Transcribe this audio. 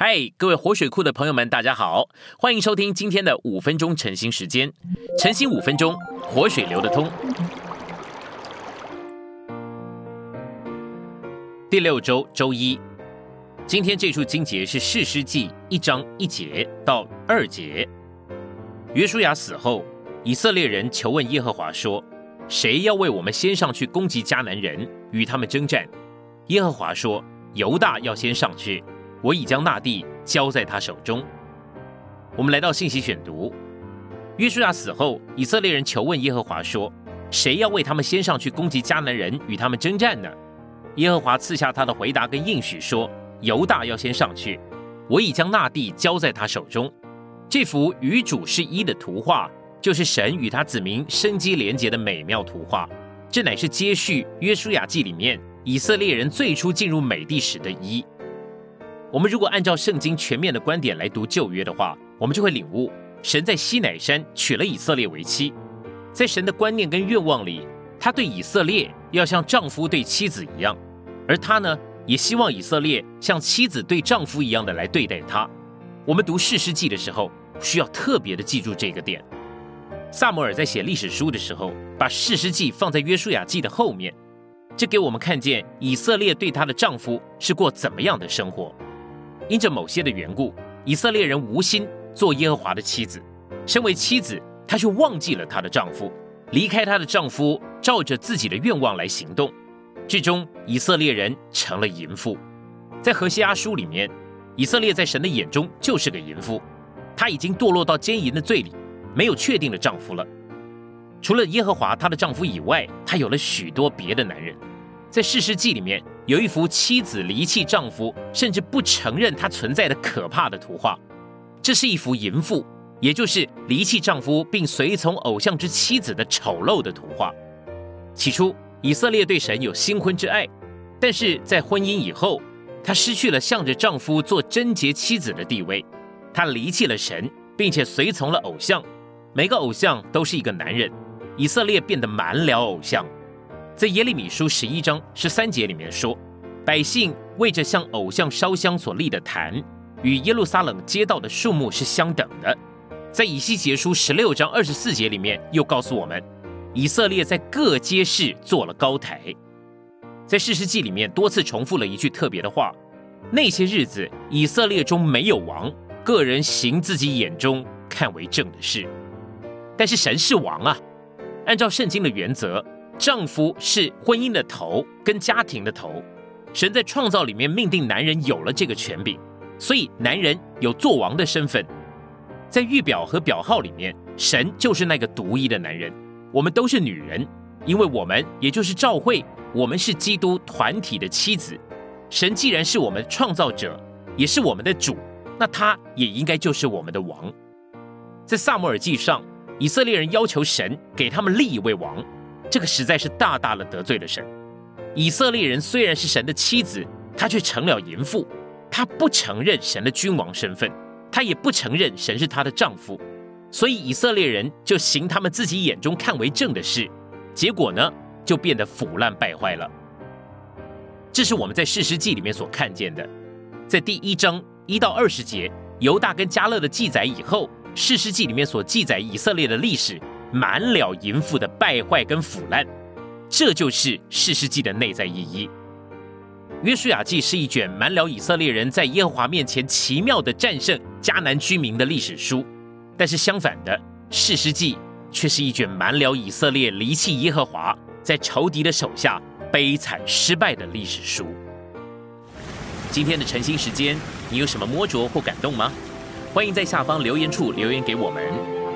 嗨，各位活水库的朋友们，大家好，欢迎收听今天的五分钟晨兴时间。晨兴五分钟，活水流得通。第六周周一，今天这处经节是士师记一章一节到二节。约书亚死后，以色列人求问耶和华说：“谁要为我们先上去攻击迦南人，与他们征战？”耶和华说：“犹大要先上去。”我已将那地交在他手中。我们来到信息选读。约书亚死后，以色列人求问耶和华说：“谁要为他们先上去攻击迦南人，与他们征战呢？”耶和华赐下他的回答跟应许说：“犹大要先上去。我已将那地交在他手中。”这幅与主是一的图画，就是神与他子民生机连结的美妙图画。这乃是接续约书亚记里面以色列人最初进入美地时的一。我们如果按照圣经全面的观点来读旧约的话，我们就会领悟，神在西乃山娶了以色列为妻，在神的观念跟愿望里，他对以色列要像丈夫对妻子一样，而他呢，也希望以色列像妻子对丈夫一样的来对待他。我们读士师记的时候，需要特别的记住这个点。萨摩尔在写历史书的时候，把士师记放在约书亚记的后面，这给我们看见以色列对她的丈夫是过怎么样的生活。因着某些的缘故，以色列人无心做耶和华的妻子。身为妻子，她却忘记了她的丈夫，离开她的丈夫，照着自己的愿望来行动。最终，以色列人成了淫妇。在何西阿书里面，以色列在神的眼中就是个淫妇，她已经堕落到奸淫的罪里，没有确定的丈夫了。除了耶和华她的丈夫以外，她有了许多别的男人。在士师记里面。有一幅妻子离弃丈夫，甚至不承认他存在的可怕的图画。这是一幅淫妇，也就是离弃丈夫并随从偶像之妻子的丑陋的图画。起初，以色列对神有新婚之爱，但是在婚姻以后，她失去了向着丈夫做贞洁妻子的地位。她离弃了神，并且随从了偶像。每个偶像都是一个男人，以色列变得满了偶像。在耶利米书十一章十三节里面说，百姓为着向偶像烧香所立的坛，与耶路撒冷街道的数目是相等的。在以西结书十六章二十四节里面又告诉我们，以色列在各街市做了高台。在士师记里面多次重复了一句特别的话：那些日子，以色列中没有王，个人行自己眼中看为正的事。但是神是王啊，按照圣经的原则。丈夫是婚姻的头，跟家庭的头。神在创造里面命定男人有了这个权柄，所以男人有做王的身份。在预表和表号里面，神就是那个独一的男人。我们都是女人，因为我们也就是召会，我们是基督团体的妻子。神既然是我们创造者，也是我们的主，那他也应该就是我们的王。在萨摩尔记上，以色列人要求神给他们立一位王。这个实在是大大的得罪了神。以色列人虽然是神的妻子，他却成了淫妇。他不承认神的君王身份，他也不承认神是他的丈夫。所以以色列人就行他们自己眼中看为正的事，结果呢，就变得腐烂败坏了。这是我们在士师记里面所看见的。在第一章一到二十节犹大跟加勒的记载以后，士师记里面所记载以色列的历史。满了淫妇的败坏跟腐烂，这就是士师记的内在意义。约书亚记是一卷满了以色列人在耶和华面前奇妙的战胜迦南居民的历史书，但是相反的，士师记却是一卷满了以色列离弃耶和华，在仇敌的手下悲惨失败的历史书。今天的晨兴时间，你有什么摸着或感动吗？欢迎在下方留言处留言给我们。